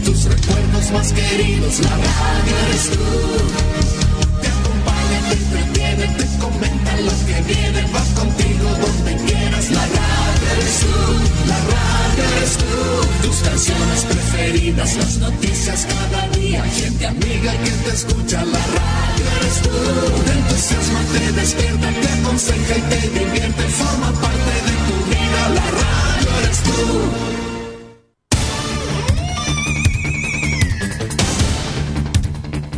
tus recuerdos más queridos, la radio eres tú. Te acompaña, te entretiene, te comenta lo que viene, va contigo donde quieras, la radio eres tú, la radio eres tú. Tus canciones preferidas, las noticias cada día, gente amiga que te escucha, la radio eres tú. Te entusiasma, te despierta, te aconseja y te divierte,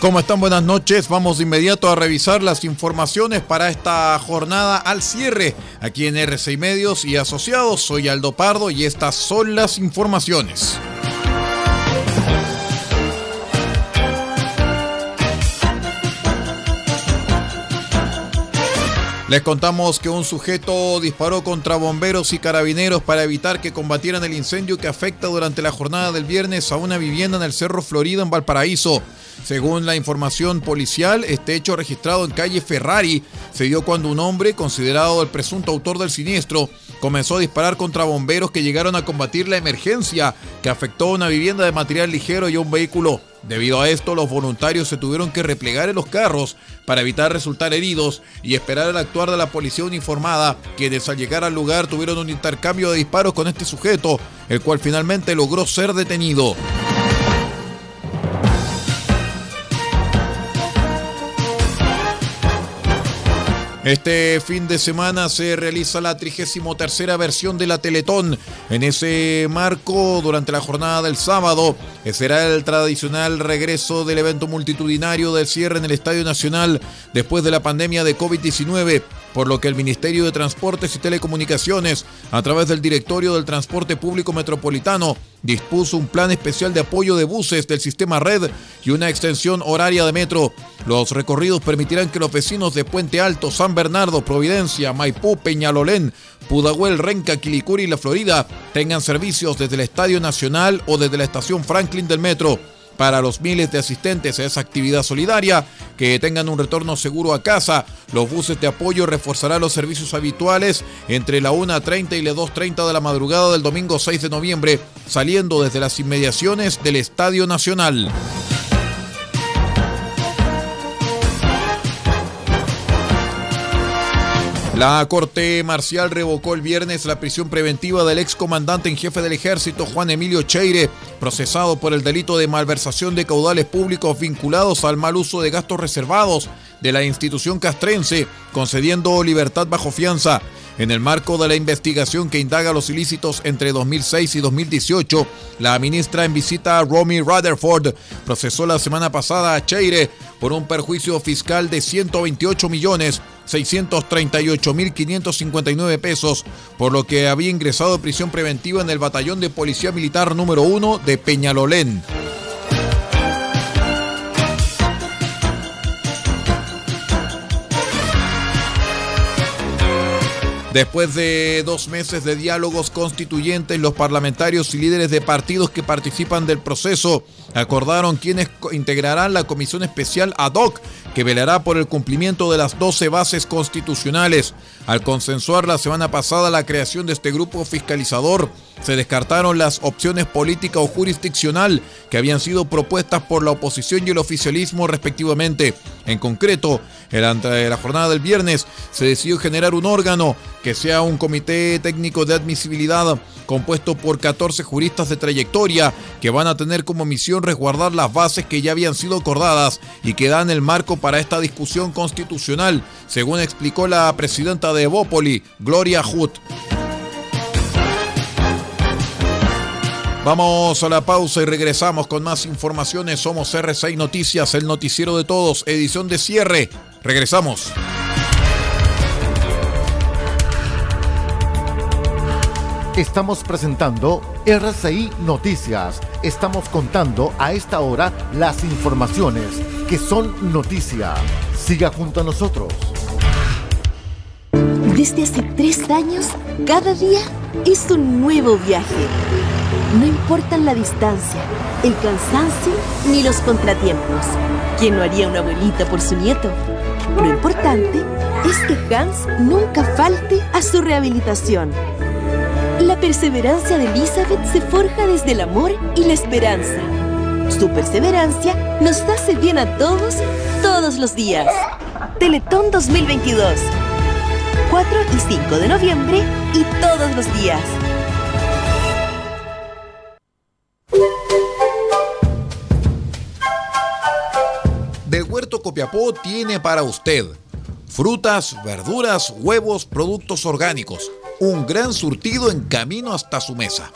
¿Cómo están? Buenas noches. Vamos de inmediato a revisar las informaciones para esta jornada al cierre aquí en RCI Medios y Asociados. Soy Aldo Pardo y estas son las informaciones. Les contamos que un sujeto disparó contra bomberos y carabineros para evitar que combatieran el incendio que afecta durante la jornada del viernes a una vivienda en el Cerro Florida en Valparaíso. Según la información policial, este hecho registrado en calle Ferrari se dio cuando un hombre, considerado el presunto autor del siniestro, comenzó a disparar contra bomberos que llegaron a combatir la emergencia que afectó a una vivienda de material ligero y a un vehículo. Debido a esto, los voluntarios se tuvieron que replegar en los carros para evitar resultar heridos y esperar el actuar de la policía uniformada, quienes al llegar al lugar tuvieron un intercambio de disparos con este sujeto, el cual finalmente logró ser detenido. Este fin de semana se realiza la 33 versión de la Teletón. En ese marco, durante la jornada del sábado, será el tradicional regreso del evento multitudinario del cierre en el Estadio Nacional después de la pandemia de COVID-19 por lo que el Ministerio de Transportes y Telecomunicaciones, a través del Directorio del Transporte Público Metropolitano, dispuso un plan especial de apoyo de buses del sistema red y una extensión horaria de metro. Los recorridos permitirán que los vecinos de Puente Alto, San Bernardo, Providencia, Maipú, Peñalolén, Pudahuel, Renca, Quilicuri y La Florida tengan servicios desde el Estadio Nacional o desde la estación Franklin del metro para los miles de asistentes a esa actividad solidaria que tengan un retorno seguro a casa. Los buses de apoyo reforzarán los servicios habituales entre la 1.30 y las 2.30 de la madrugada del domingo 6 de noviembre, saliendo desde las inmediaciones del Estadio Nacional. La Corte Marcial revocó el viernes la prisión preventiva del excomandante en jefe del ejército Juan Emilio Cheire, procesado por el delito de malversación de caudales públicos vinculados al mal uso de gastos reservados de la institución castrense, concediendo libertad bajo fianza. En el marco de la investigación que indaga los ilícitos entre 2006 y 2018, la ministra en visita Romy Rutherford procesó la semana pasada a Cheire por un perjuicio fiscal de 128 millones 638.559 pesos, por lo que había ingresado a prisión preventiva en el batallón de policía militar número 1 de Peñalolén. Después de dos meses de diálogos constituyentes, los parlamentarios y líderes de partidos que participan del proceso acordaron quienes integrarán la comisión especial ad hoc que velará por el cumplimiento de las 12 bases constitucionales. Al consensuar la semana pasada la creación de este grupo fiscalizador, se descartaron las opciones política o jurisdiccional que habían sido propuestas por la oposición y el oficialismo respectivamente. En concreto, en la jornada del viernes se decidió generar un órgano que sea un comité técnico de admisibilidad compuesto por 14 juristas de trayectoria que van a tener como misión resguardar las bases que ya habían sido acordadas y que dan el marco para esta discusión constitucional, según explicó la presidenta de Evópoli, Gloria Huth. Vamos a la pausa y regresamos con más informaciones. Somos R6 Noticias, el noticiero de todos, edición de cierre. Regresamos. Estamos presentando RCI Noticias. Estamos contando a esta hora las informaciones que son noticia. Siga junto a nosotros. Desde hace tres años, cada día es un nuevo viaje. No importan la distancia, el cansancio ni los contratiempos. ¿Quién no haría una abuelita por su nieto? Lo importante es que Hans nunca falte a su rehabilitación. La perseverancia de Elizabeth se forja desde el amor y la esperanza. Su perseverancia nos hace bien a todos, todos los días. Teletón 2022. 4 y 5 de noviembre y todos los días. Del Huerto Copiapó tiene para usted frutas, verduras, huevos, productos orgánicos. Un gran surtido en camino hasta su mesa.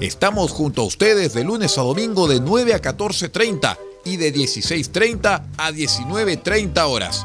Estamos junto a ustedes de lunes a domingo de 9 a 14.30 y de 16.30 a 19.30 horas.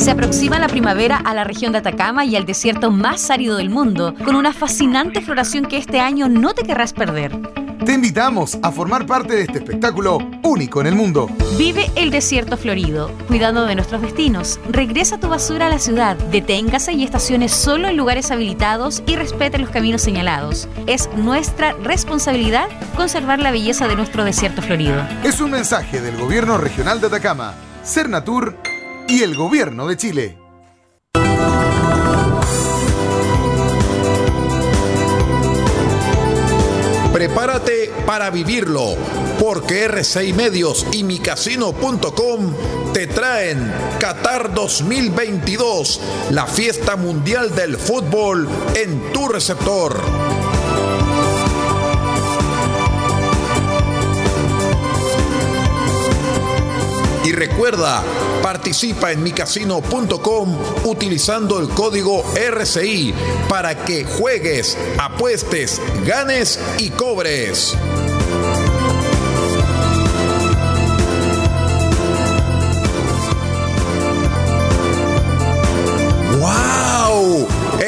Se aproxima la primavera a la región de Atacama y al desierto más árido del mundo, con una fascinante floración que este año no te querrás perder. Te invitamos a formar parte de este espectáculo único en el mundo. Vive el desierto florido, cuidando de nuestros destinos. Regresa tu basura a la ciudad, deténgase y estacione solo en lugares habilitados y respete los caminos señalados. Es nuestra responsabilidad conservar la belleza de nuestro desierto florido. Es un mensaje del Gobierno Regional de Atacama, Cernatur y el Gobierno de Chile. Prepárate para vivirlo, porque R6 Medios y micasino.com te traen Qatar 2022, la fiesta mundial del fútbol en tu receptor. Y recuerda, participa en micasino.com utilizando el código RCI para que juegues, apuestes, ganes y cobres.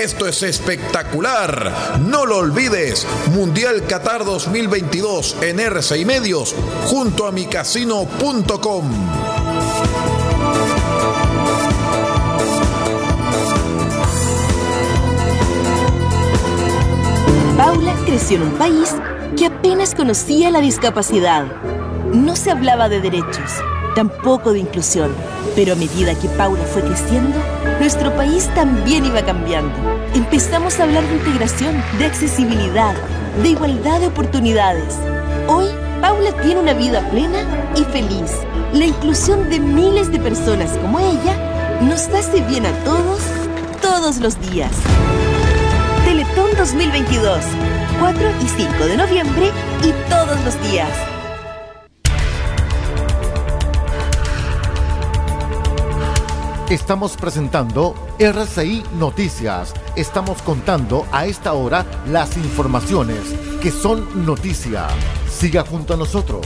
Esto es espectacular. No lo olvides. Mundial Qatar 2022 en RCI Medios junto a micasino.com. Creció en un país que apenas conocía la discapacidad. No se hablaba de derechos, tampoco de inclusión, pero a medida que Paula fue creciendo, nuestro país también iba cambiando. Empezamos a hablar de integración, de accesibilidad, de igualdad de oportunidades. Hoy, Paula tiene una vida plena y feliz. La inclusión de miles de personas como ella nos hace bien a todos, todos los días. Teletón 2022, 4 y 5 de noviembre y todos los días. Estamos presentando RCI Noticias. Estamos contando a esta hora las informaciones que son noticia. Siga junto a nosotros.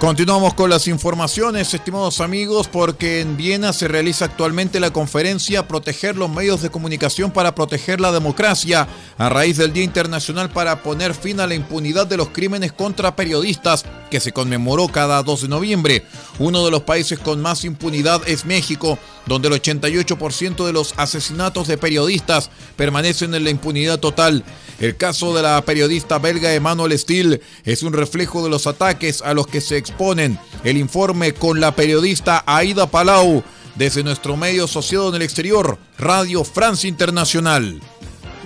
Continuamos con las informaciones, estimados amigos, porque en Viena se realiza actualmente la conferencia Proteger los medios de comunicación para proteger la democracia, a raíz del Día Internacional para poner fin a la impunidad de los crímenes contra periodistas, que se conmemoró cada 2 de noviembre. Uno de los países con más impunidad es México, donde el 88% de los asesinatos de periodistas permanecen en la impunidad total. El caso de la periodista belga Emmanuel Steele es un reflejo de los ataques a los que se exponen. El informe con la periodista Aida Palau desde nuestro medio asociado en el exterior, Radio France Internacional.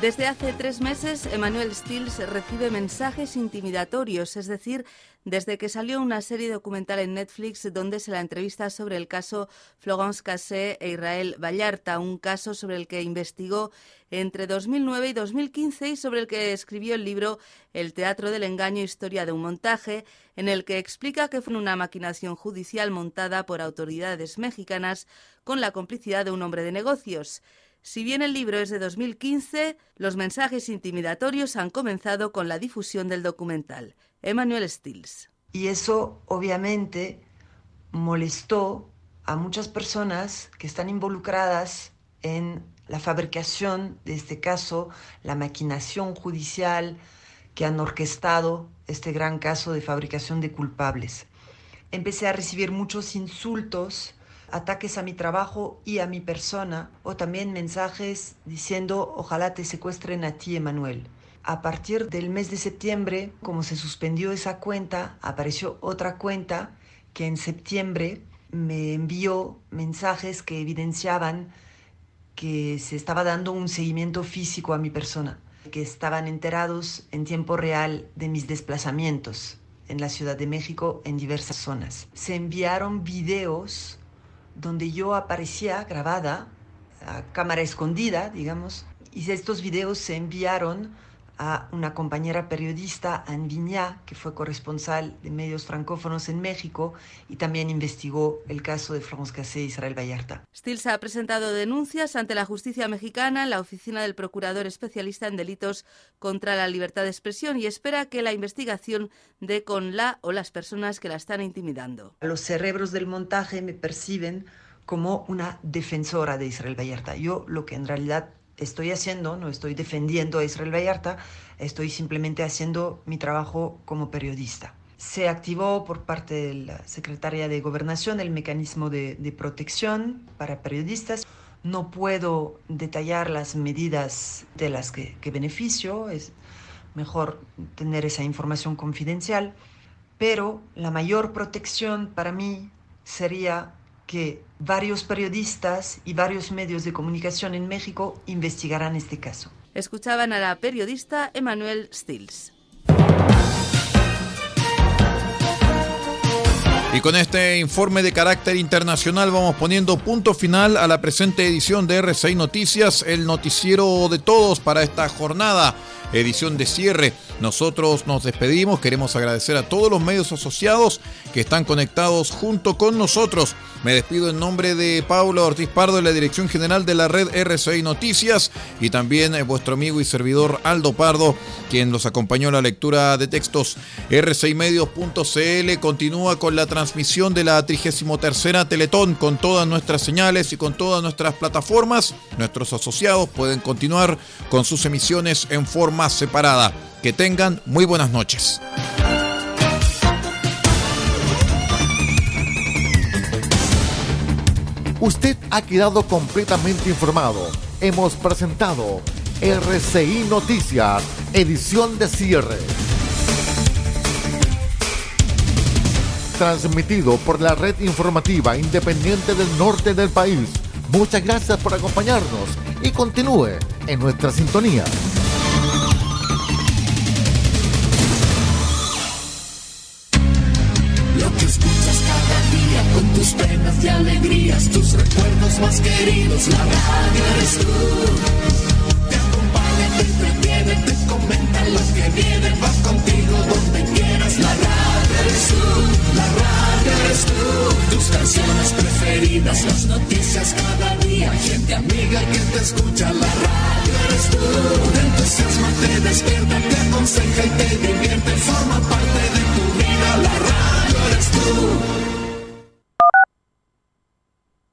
Desde hace tres meses, Emmanuel Stills recibe mensajes intimidatorios, es decir, desde que salió una serie documental en Netflix donde se la entrevista sobre el caso Florence Cassé e Israel Vallarta, un caso sobre el que investigó entre 2009 y 2015 y sobre el que escribió el libro El teatro del engaño, historia de un montaje, en el que explica que fue una maquinación judicial montada por autoridades mexicanas con la complicidad de un hombre de negocios. Si bien el libro es de 2015, los mensajes intimidatorios han comenzado con la difusión del documental. Emmanuel Stills. Y eso obviamente molestó a muchas personas que están involucradas en la fabricación de este caso, la maquinación judicial que han orquestado este gran caso de fabricación de culpables. Empecé a recibir muchos insultos ataques a mi trabajo y a mi persona, o también mensajes diciendo ojalá te secuestren a ti, Emanuel. A partir del mes de septiembre, como se suspendió esa cuenta, apareció otra cuenta que en septiembre me envió mensajes que evidenciaban que se estaba dando un seguimiento físico a mi persona, que estaban enterados en tiempo real de mis desplazamientos en la Ciudad de México en diversas zonas. Se enviaron videos donde yo aparecía grabada a cámara escondida, digamos, y estos videos se enviaron a una compañera periodista, Anne que fue corresponsal de medios francófonos en México y también investigó el caso de Florence Cassé y Israel Vallarta. Stills ha presentado denuncias ante la justicia mexicana la oficina del procurador especialista en delitos contra la libertad de expresión y espera que la investigación dé con la o las personas que la están intimidando. Los cerebros del montaje me perciben como una defensora de Israel Vallarta. Yo lo que en realidad estoy haciendo, no estoy defendiendo a Israel Vallarta, estoy simplemente haciendo mi trabajo como periodista. Se activó por parte de la Secretaría de Gobernación el mecanismo de, de protección para periodistas. No puedo detallar las medidas de las que, que beneficio, es mejor tener esa información confidencial, pero la mayor protección para mí sería que varios periodistas y varios medios de comunicación en México investigarán este caso. Escuchaban a la periodista Emmanuel Stills. Y con este informe de carácter internacional vamos poniendo punto final a la presente edición de R6 Noticias, el noticiero de todos para esta jornada, edición de cierre. Nosotros nos despedimos, queremos agradecer a todos los medios asociados que están conectados junto con nosotros. Me despido en nombre de Pablo Ortiz Pardo de la Dirección General de la Red R6 Noticias y también vuestro amigo y servidor Aldo Pardo, quien los acompañó en la lectura de textos. R6medios.cl continúa con la transmisión de la 33 Teletón con todas nuestras señales y con todas nuestras plataformas. Nuestros asociados pueden continuar con sus emisiones en forma separada. Que tengan muy buenas noches. Usted ha quedado completamente informado. Hemos presentado RCI Noticias, edición de cierre. Transmitido por la red informativa independiente del norte del país. Muchas gracias por acompañarnos y continúe en nuestra sintonía. Más queridos, la radio